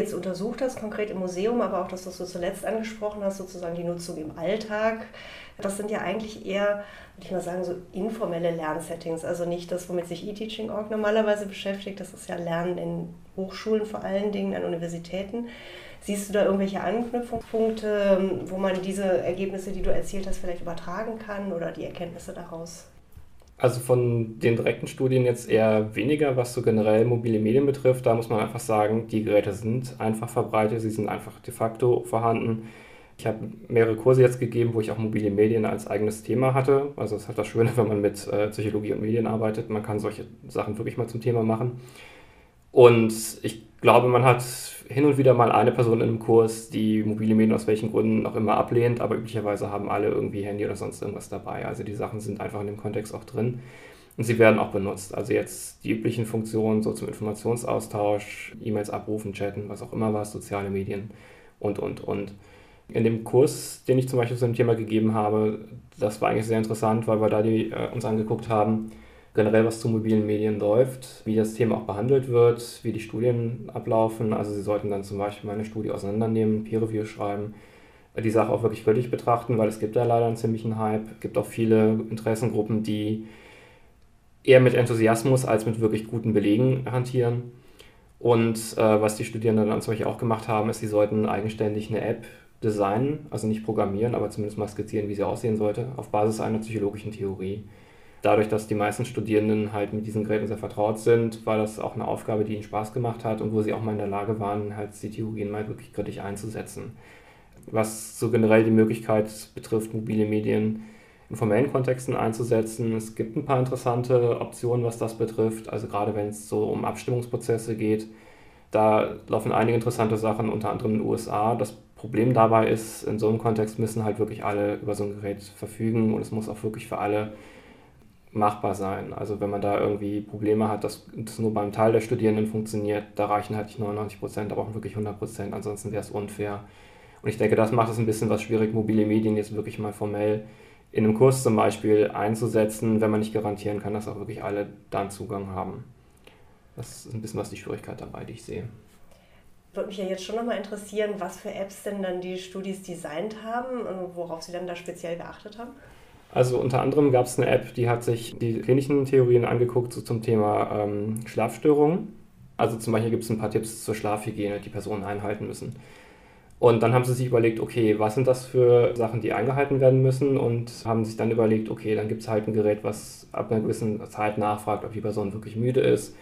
jetzt untersucht hast, konkret im Museum, aber auch das, was du zuletzt angesprochen hast, sozusagen die Nutzung im Alltag, das sind ja eigentlich eher, würde ich mal sagen, so informelle Lernsettings. Also nicht das, womit sich eTeaching.org normalerweise beschäftigt. Das ist ja Lernen in Hochschulen vor allen Dingen, an Universitäten. Siehst du da irgendwelche Anknüpfungspunkte, wo man diese Ergebnisse, die du erzählt hast, vielleicht übertragen kann oder die Erkenntnisse daraus? Also von den direkten Studien jetzt eher weniger, was so generell mobile Medien betrifft. Da muss man einfach sagen, die Geräte sind einfach verbreitet, sie sind einfach de facto vorhanden. Ich habe mehrere Kurse jetzt gegeben, wo ich auch mobile Medien als eigenes Thema hatte. Also das ist halt das Schöne, wenn man mit äh, Psychologie und Medien arbeitet. Man kann solche Sachen wirklich mal zum Thema machen. Und ich glaube, man hat hin und wieder mal eine Person in einem Kurs, die mobile Medien aus welchen Gründen auch immer ablehnt, aber üblicherweise haben alle irgendwie Handy oder sonst irgendwas dabei. Also die Sachen sind einfach in dem Kontext auch drin. Und sie werden auch benutzt. Also jetzt die üblichen Funktionen so zum Informationsaustausch, E-Mails abrufen, chatten, was auch immer was, soziale Medien und, und, und. In dem Kurs, den ich zum Beispiel zu dem Thema gegeben habe, das war eigentlich sehr interessant, weil wir da die, äh, uns angeguckt haben, generell was zu mobilen Medien läuft, wie das Thema auch behandelt wird, wie die Studien ablaufen. Also Sie sollten dann zum Beispiel mal eine Studie auseinandernehmen, Peer-Review schreiben, die Sache auch wirklich kritisch betrachten, weil es gibt da leider einen ziemlichen Hype. Es gibt auch viele Interessengruppen, die eher mit Enthusiasmus als mit wirklich guten Belegen hantieren. Und äh, was die Studierenden dann zum Beispiel auch gemacht haben, ist, sie sollten eigenständig eine App designen, also nicht programmieren, aber zumindest mal skizzieren, wie sie aussehen sollte, auf Basis einer psychologischen Theorie dadurch, dass die meisten Studierenden halt mit diesen Geräten sehr vertraut sind, war das auch eine Aufgabe, die ihnen Spaß gemacht hat und wo sie auch mal in der Lage waren, halt Theorien mal wirklich kritisch einzusetzen. Was so generell die Möglichkeit betrifft, mobile Medien in formellen Kontexten einzusetzen. Es gibt ein paar interessante Optionen, was das betrifft. Also gerade wenn es so um Abstimmungsprozesse geht, da laufen einige interessante Sachen, unter anderem in den USA. Das Problem dabei ist, in so einem Kontext müssen halt wirklich alle über so ein Gerät verfügen und es muss auch wirklich für alle machbar sein. Also wenn man da irgendwie Probleme hat, dass das nur beim Teil der Studierenden funktioniert, da reichen halt nicht 99 Prozent, da brauchen wirklich 100 Prozent, ansonsten wäre es unfair. Und ich denke, das macht es ein bisschen was schwierig, mobile Medien jetzt wirklich mal formell in einem Kurs zum Beispiel einzusetzen, wenn man nicht garantieren kann, dass auch wirklich alle dann Zugang haben. Das ist ein bisschen was die Schwierigkeit dabei, die ich sehe. Würde mich ja jetzt schon nochmal interessieren, was für Apps denn dann die Studis designt haben und worauf sie dann da speziell geachtet haben. Also unter anderem gab es eine App, die hat sich die klinischen Theorien angeguckt so zum Thema ähm, Schlafstörungen. Also zum Beispiel gibt es ein paar Tipps zur Schlafhygiene, die Personen einhalten müssen. Und dann haben sie sich überlegt, okay, was sind das für Sachen, die eingehalten werden müssen? Und haben sich dann überlegt, okay, dann gibt es halt ein Gerät, was ab einer gewissen Zeit nachfragt, ob die Person wirklich müde ist.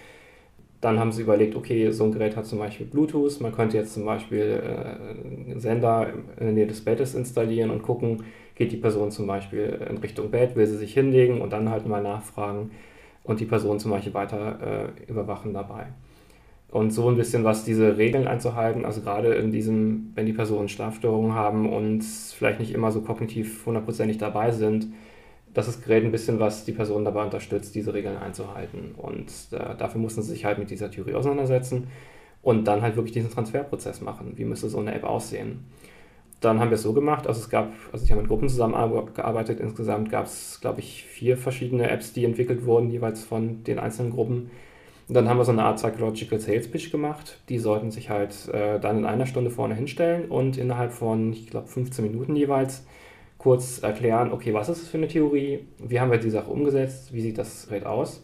Dann haben sie überlegt, okay, so ein Gerät hat zum Beispiel Bluetooth. Man könnte jetzt zum Beispiel äh, einen Sender in der Nähe des Bettes installieren und gucken, geht die Person zum Beispiel in Richtung Bett, will sie sich hinlegen und dann halt mal nachfragen und die Person zum Beispiel weiter äh, überwachen dabei. Und so ein bisschen was diese Regeln einzuhalten, also gerade in diesem, wenn die Personen Schlafstörungen haben und vielleicht nicht immer so kognitiv hundertprozentig dabei sind, das Gerät ein bisschen was die Person dabei unterstützt, diese Regeln einzuhalten. Und äh, dafür mussten sie sich halt mit dieser Theorie auseinandersetzen und dann halt wirklich diesen Transferprozess machen. Wie müsste so eine App aussehen? Dann haben wir es so gemacht, also es gab, also ich habe mit Gruppen zusammengearbeitet, insgesamt gab es, glaube ich, vier verschiedene Apps, die entwickelt wurden, jeweils von den einzelnen Gruppen. Und dann haben wir so eine Art Psychological Sales Pitch gemacht. Die sollten sich halt äh, dann in einer Stunde vorne hinstellen und innerhalb von, ich glaube, 15 Minuten jeweils kurz erklären, okay, was ist das für eine Theorie, wie haben wir die Sache umgesetzt, wie sieht das Gerät aus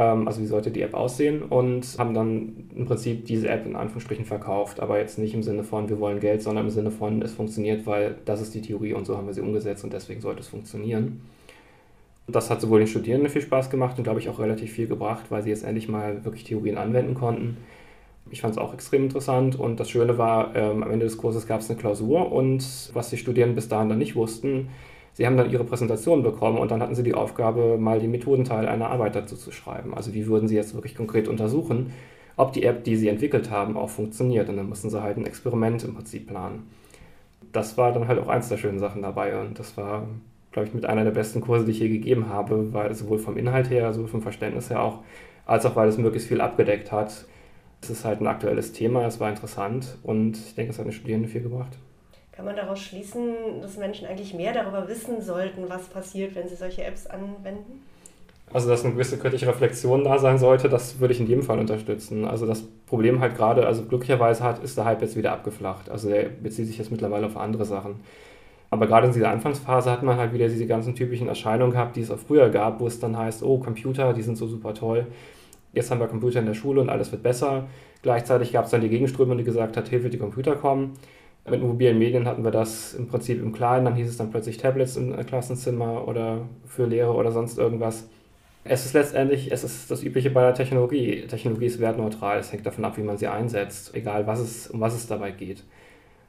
also wie sollte die App aussehen und haben dann im Prinzip diese App in Anführungsstrichen verkauft, aber jetzt nicht im Sinne von, wir wollen Geld, sondern im Sinne von, es funktioniert, weil das ist die Theorie und so haben wir sie umgesetzt und deswegen sollte es funktionieren. Das hat sowohl den Studierenden viel Spaß gemacht und glaube ich auch relativ viel gebracht, weil sie jetzt endlich mal wirklich Theorien anwenden konnten. Ich fand es auch extrem interessant und das Schöne war, ähm, am Ende des Kurses gab es eine Klausur und was die Studierenden bis dahin dann nicht wussten, Sie haben dann ihre Präsentation bekommen und dann hatten sie die Aufgabe, mal den Methodenteil einer Arbeit dazu zu schreiben. Also wie würden sie jetzt wirklich konkret untersuchen, ob die App, die sie entwickelt haben, auch funktioniert. Und dann mussten sie halt ein Experiment im Prinzip planen. Das war dann halt auch eins der schönen Sachen dabei und das war, glaube ich, mit einer der besten Kurse, die ich je gegeben habe, weil sowohl vom Inhalt her, sowohl vom Verständnis her auch, als auch weil es möglichst viel abgedeckt hat. Es ist halt ein aktuelles Thema, es war interessant und ich denke, es hat den Studierenden viel gebracht. Kann man daraus schließen, dass Menschen eigentlich mehr darüber wissen sollten, was passiert, wenn sie solche Apps anwenden? Also, dass eine gewisse kritische Reflexion da sein sollte, das würde ich in jedem Fall unterstützen. Also, das Problem halt gerade, also glücklicherweise hat, ist der Hype jetzt wieder abgeflacht. Also, der bezieht sich jetzt mittlerweile auf andere Sachen. Aber gerade in dieser Anfangsphase hat man halt wieder diese ganzen typischen Erscheinungen gehabt, die es auch früher gab, wo es dann heißt, oh, Computer, die sind so super toll. Jetzt haben wir Computer in der Schule und alles wird besser. Gleichzeitig gab es dann die Gegenströmung, die gesagt hat, Hilfe, die Computer kommen. Mit mobilen Medien hatten wir das im Prinzip im Kleinen, dann hieß es dann plötzlich Tablets im Klassenzimmer oder für Lehre oder sonst irgendwas. Es ist letztendlich, es ist das Übliche bei der Technologie. Technologie ist wertneutral, es hängt davon ab, wie man sie einsetzt, egal was es, um was es dabei geht.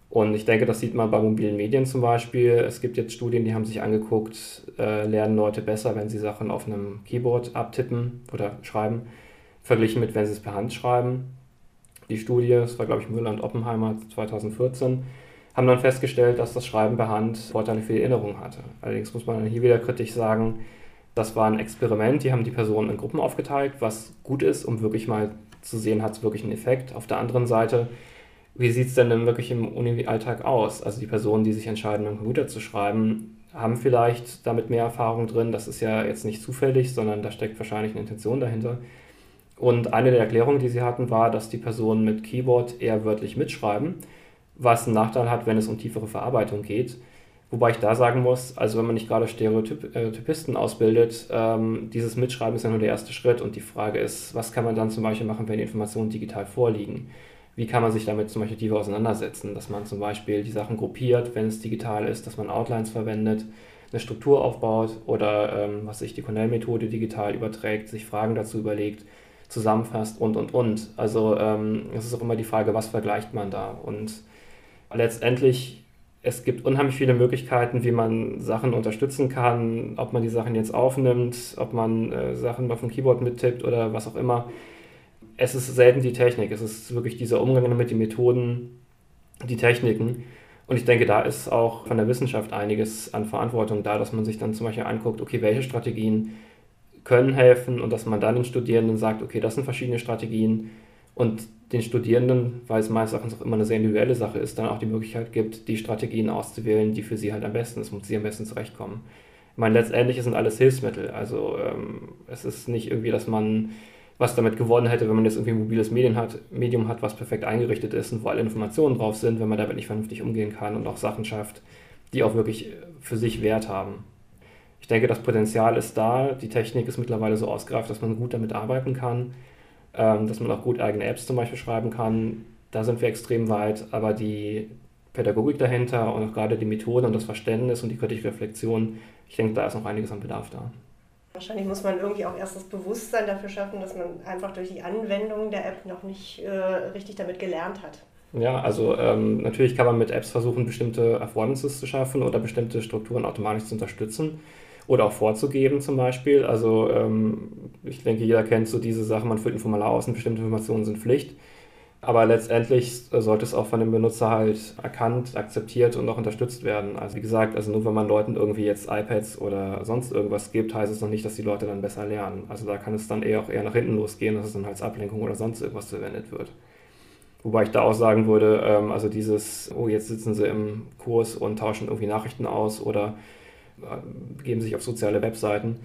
Und ich denke, das sieht man bei mobilen Medien zum Beispiel. Es gibt jetzt Studien, die haben sich angeguckt, äh, lernen Leute besser, wenn sie Sachen auf einem Keyboard abtippen oder schreiben, verglichen mit, wenn sie es per Hand schreiben. Die Studie, das war glaube ich Müller und Oppenheimer 2014, haben dann festgestellt, dass das Schreiben per Hand Vorteile für die Erinnerung hatte. Allerdings muss man hier wieder kritisch sagen, das war ein Experiment, die haben die Personen in Gruppen aufgeteilt, was gut ist, um wirklich mal zu sehen, hat es wirklich einen Effekt. Auf der anderen Seite, wie sieht es denn denn wirklich im Uni-Alltag aus? Also die Personen, die sich entscheiden, am Computer zu schreiben, haben vielleicht damit mehr Erfahrung drin. Das ist ja jetzt nicht zufällig, sondern da steckt wahrscheinlich eine Intention dahinter. Und eine der Erklärungen, die sie hatten, war, dass die Personen mit Keyboard eher wörtlich mitschreiben, was einen Nachteil hat, wenn es um tiefere Verarbeitung geht. Wobei ich da sagen muss, also wenn man nicht gerade Stereotypisten ausbildet, ähm, dieses Mitschreiben ist ja nur der erste Schritt und die Frage ist, was kann man dann zum Beispiel machen, wenn die Informationen digital vorliegen? Wie kann man sich damit zum Beispiel tiefer auseinandersetzen? Dass man zum Beispiel die Sachen gruppiert, wenn es digital ist, dass man Outlines verwendet, eine Struktur aufbaut oder ähm, was sich die Cornell-Methode digital überträgt, sich Fragen dazu überlegt, zusammenfasst und und und. Also ähm, es ist auch immer die Frage, was vergleicht man da? Und letztendlich es gibt unheimlich viele Möglichkeiten, wie man Sachen unterstützen kann, ob man die Sachen jetzt aufnimmt, ob man äh, Sachen auf dem Keyboard mittippt oder was auch immer. Es ist selten die Technik, es ist wirklich dieser Umgang mit den Methoden, die Techniken. Und ich denke, da ist auch von der Wissenschaft einiges an Verantwortung da, dass man sich dann zum Beispiel anguckt, okay, welche Strategien können helfen und dass man dann den Studierenden sagt, okay, das sind verschiedene Strategien und den Studierenden, weil es meines Erachtens auch immer eine sehr individuelle Sache ist, dann auch die Möglichkeit gibt, die Strategien auszuwählen, die für sie halt am besten ist, womit sie am besten zurechtkommen. Ich meine, letztendlich sind alles Hilfsmittel. Also ähm, es ist nicht irgendwie, dass man was damit gewonnen hätte, wenn man jetzt irgendwie ein mobiles Medium hat, Medium hat, was perfekt eingerichtet ist und wo alle Informationen drauf sind, wenn man damit nicht vernünftig umgehen kann und auch Sachen schafft, die auch wirklich für sich Wert haben. Ich denke, das Potenzial ist da. Die Technik ist mittlerweile so ausgereift, dass man gut damit arbeiten kann ähm, dass man auch gut eigene Apps zum Beispiel schreiben kann. Da sind wir extrem weit, aber die Pädagogik dahinter und auch gerade die Methode und das Verständnis und die kritische Reflexion, ich denke, da ist noch einiges an Bedarf da. Wahrscheinlich muss man irgendwie auch erst das Bewusstsein dafür schaffen, dass man einfach durch die Anwendung der App noch nicht äh, richtig damit gelernt hat. Ja, also ähm, natürlich kann man mit Apps versuchen, bestimmte Affordances zu schaffen oder bestimmte Strukturen automatisch zu unterstützen oder auch vorzugeben zum Beispiel. Also ähm, ich denke, jeder kennt so diese Sache, man füllt ein Formular aus und bestimmte Informationen sind Pflicht. Aber letztendlich sollte es auch von dem Benutzer halt erkannt, akzeptiert und auch unterstützt werden. Also wie gesagt, also nur wenn man Leuten irgendwie jetzt iPads oder sonst irgendwas gibt, heißt es noch nicht, dass die Leute dann besser lernen. Also da kann es dann eher auch eher nach hinten losgehen, dass es dann als Ablenkung oder sonst irgendwas verwendet wird. Wobei ich da auch sagen würde, ähm, also dieses, oh, jetzt sitzen sie im Kurs und tauschen irgendwie Nachrichten aus oder begeben sich auf soziale Webseiten.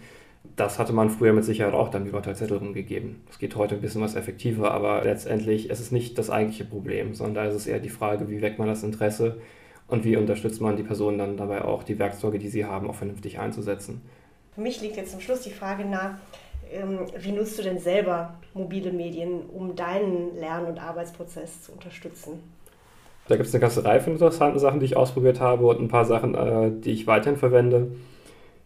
Das hatte man früher mit Sicherheit auch dann über Zettel rumgegeben. Das geht heute ein bisschen was effektiver, aber letztendlich ist es nicht das eigentliche Problem, sondern da ist es eher die Frage, wie weckt man das Interesse und wie unterstützt man die Personen dann dabei auch, die Werkzeuge, die sie haben, auch vernünftig einzusetzen. Für mich liegt jetzt zum Schluss die Frage nach, ähm, wie nutzt du denn selber mobile Medien, um deinen Lern- und Arbeitsprozess zu unterstützen? Da gibt es eine ganze Reihe von interessanten Sachen, die ich ausprobiert habe und ein paar Sachen, äh, die ich weiterhin verwende.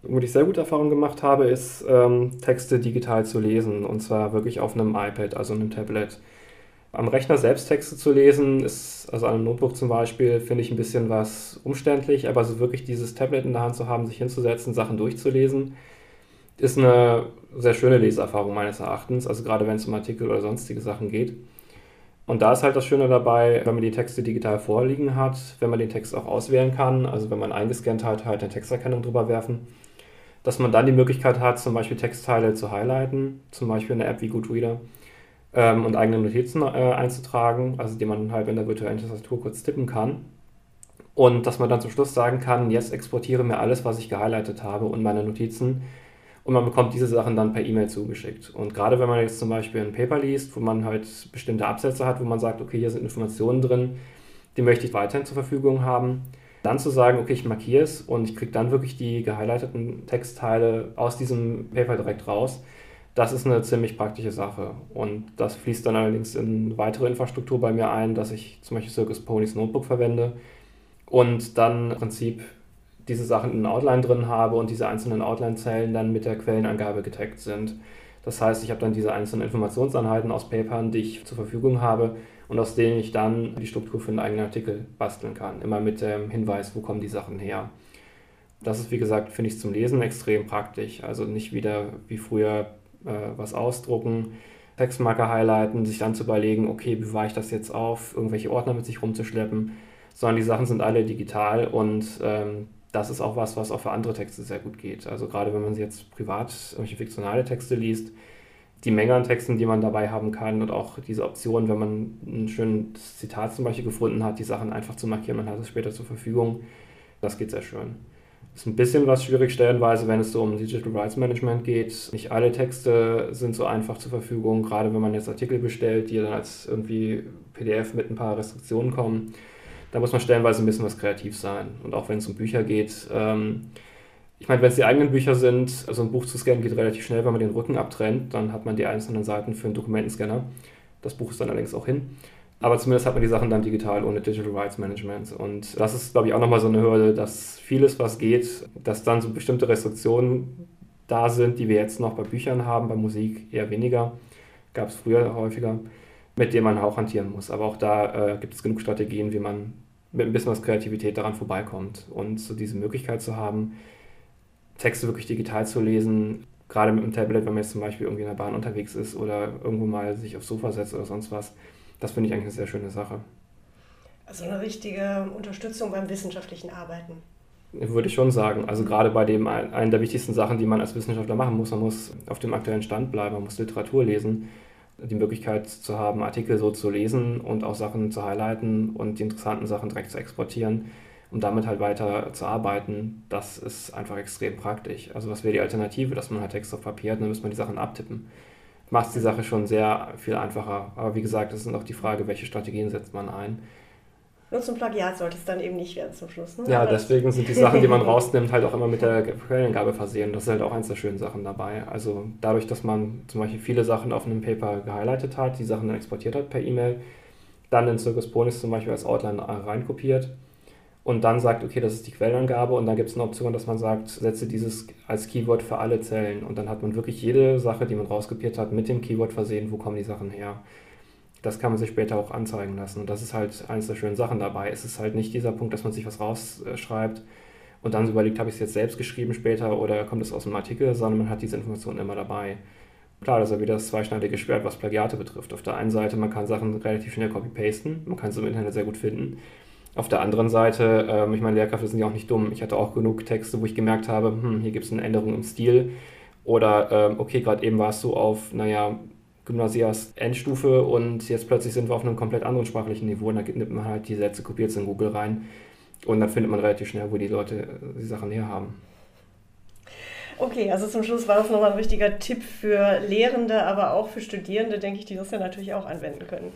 Womit ich sehr gute Erfahrungen gemacht habe, ist ähm, Texte digital zu lesen und zwar wirklich auf einem iPad, also einem Tablet. Am Rechner selbst Texte zu lesen, ist, also an einem Notebook zum Beispiel, finde ich ein bisschen was umständlich, aber so wirklich dieses Tablet in der Hand zu haben, sich hinzusetzen, Sachen durchzulesen, ist eine sehr schöne Leseerfahrung meines Erachtens, also gerade wenn es um Artikel oder sonstige Sachen geht. Und da ist halt das Schöne dabei, wenn man die Texte digital vorliegen hat, wenn man den Text auch auswählen kann, also wenn man eingescannt hat, halt eine Texterkennung drüber werfen, dass man dann die Möglichkeit hat, zum Beispiel Textteile zu highlighten, zum Beispiel in der App wie Goodreader, ähm, und eigene Notizen äh, einzutragen, also die man halt in der virtuellen Tastatur kurz tippen kann. Und dass man dann zum Schluss sagen kann, jetzt exportiere mir alles, was ich gehighlightet habe und meine Notizen und man bekommt diese Sachen dann per E-Mail zugeschickt. Und gerade wenn man jetzt zum Beispiel ein Paper liest, wo man halt bestimmte Absätze hat, wo man sagt, okay, hier sind Informationen drin, die möchte ich weiterhin zur Verfügung haben, dann zu sagen, okay, ich markiere es und ich kriege dann wirklich die gehighlighteten Textteile aus diesem Paper direkt raus, das ist eine ziemlich praktische Sache. Und das fließt dann allerdings in weitere Infrastruktur bei mir ein, dass ich zum Beispiel Circus Ponys Notebook verwende und dann im Prinzip diese Sachen in Outline drin habe und diese einzelnen Outline-Zellen dann mit der Quellenangabe getaggt sind. Das heißt, ich habe dann diese einzelnen Informationseinheiten aus Papern, die ich zur Verfügung habe und aus denen ich dann die Struktur für einen eigenen Artikel basteln kann. Immer mit dem Hinweis, wo kommen die Sachen her. Das ist, wie gesagt, finde ich zum Lesen extrem praktisch. Also nicht wieder wie früher äh, was ausdrucken, Textmarker highlighten, sich dann zu überlegen, okay, bewahre ich das jetzt auf, irgendwelche Ordner mit sich rumzuschleppen, sondern die Sachen sind alle digital und ähm, das ist auch was, was auch für andere Texte sehr gut geht. Also gerade wenn man jetzt privat irgendwelche fiktionale Texte liest, die Menge an Texten, die man dabei haben kann und auch diese Option, wenn man ein schönes Zitat zum Beispiel gefunden hat, die Sachen einfach zu markieren, man hat es später zur Verfügung, das geht sehr schön. Ist ein bisschen was schwierig stellenweise, wenn es so um Digital Rights Management geht. Nicht alle Texte sind so einfach zur Verfügung, gerade wenn man jetzt Artikel bestellt, die dann als irgendwie PDF mit ein paar Restriktionen kommen da muss man stellenweise ein bisschen was kreativ sein. Und auch wenn es um Bücher geht, ähm, ich meine, wenn es die eigenen Bücher sind, also ein Buch zu scannen geht relativ schnell, wenn man den Rücken abtrennt, dann hat man die einzelnen Seiten für einen Dokumentenscanner. Das Buch ist dann allerdings auch hin. Aber zumindest hat man die Sachen dann digital ohne Digital Rights Management. Und das ist, glaube ich, auch nochmal so eine Hürde, dass vieles, was geht, dass dann so bestimmte Restriktionen da sind, die wir jetzt noch bei Büchern haben, bei Musik eher weniger. Gab es früher häufiger, mit denen man auch hantieren muss. Aber auch da äh, gibt es genug Strategien, wie man mit ein bisschen was Kreativität daran vorbeikommt. Und so diese Möglichkeit zu haben, Texte wirklich digital zu lesen, gerade mit dem Tablet, wenn man jetzt zum Beispiel irgendwie in der Bahn unterwegs ist oder irgendwo mal sich aufs Sofa setzt oder sonst was, das finde ich eigentlich eine sehr schöne Sache. Also eine richtige Unterstützung beim wissenschaftlichen Arbeiten. Würde ich schon sagen. Also gerade bei dem einen der wichtigsten Sachen, die man als Wissenschaftler machen muss, man muss auf dem aktuellen Stand bleiben, man muss Literatur lesen die Möglichkeit zu haben, Artikel so zu lesen und auch Sachen zu highlighten und die interessanten Sachen direkt zu exportieren und damit halt weiter zu arbeiten, das ist einfach extrem praktisch. Also was wäre die Alternative, dass man halt Text auf Papier hat, dann müsste man die Sachen abtippen. Macht die Sache schon sehr viel einfacher. Aber wie gesagt, es ist auch die Frage, welche Strategien setzt man ein. Nur zum Plagiat sollte es dann eben nicht werden zum Schluss. Ne? Ja, deswegen sind die Sachen, die man rausnimmt, halt auch immer mit der Quellenangabe versehen. Das ist halt auch eins der schönen Sachen dabei. Also dadurch, dass man zum Beispiel viele Sachen auf einem Paper gehighlightet hat, die Sachen dann exportiert hat per E-Mail, dann in Circus Ponis zum Beispiel als Outline reinkopiert und dann sagt, okay, das ist die Quellenangabe und dann gibt es eine Option, dass man sagt, setze dieses als Keyword für alle Zellen und dann hat man wirklich jede Sache, die man rauskopiert hat, mit dem Keyword versehen, wo kommen die Sachen her das kann man sich später auch anzeigen lassen. Und das ist halt eines der schönen Sachen dabei. Es ist halt nicht dieser Punkt, dass man sich was rausschreibt und dann überlegt, habe ich es jetzt selbst geschrieben später oder kommt es aus einem Artikel, sondern man hat diese Informationen immer dabei. Klar, das ist ja wieder das zweischneidige Schwert, was Plagiate betrifft. Auf der einen Seite, man kann Sachen relativ schnell copy-pasten, man kann es im Internet sehr gut finden. Auf der anderen Seite, ähm, ich meine, Lehrkräfte sind ja auch nicht dumm. Ich hatte auch genug Texte, wo ich gemerkt habe, hm, hier gibt es eine Änderung im Stil. Oder, ähm, okay, gerade eben war es so auf, naja, Gymnasias Endstufe und jetzt plötzlich sind wir auf einem komplett anderen sprachlichen Niveau und dann nimmt man halt die Sätze, kopiert es in Google rein und dann findet man relativ schnell, wo die Leute äh, die Sachen her haben. Okay, also zum Schluss war das nochmal ein wichtiger Tipp für Lehrende, aber auch für Studierende, denke ich, die das ja natürlich auch anwenden können.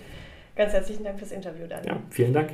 Ganz herzlichen Dank fürs Interview, Daniel. Ja, vielen Dank.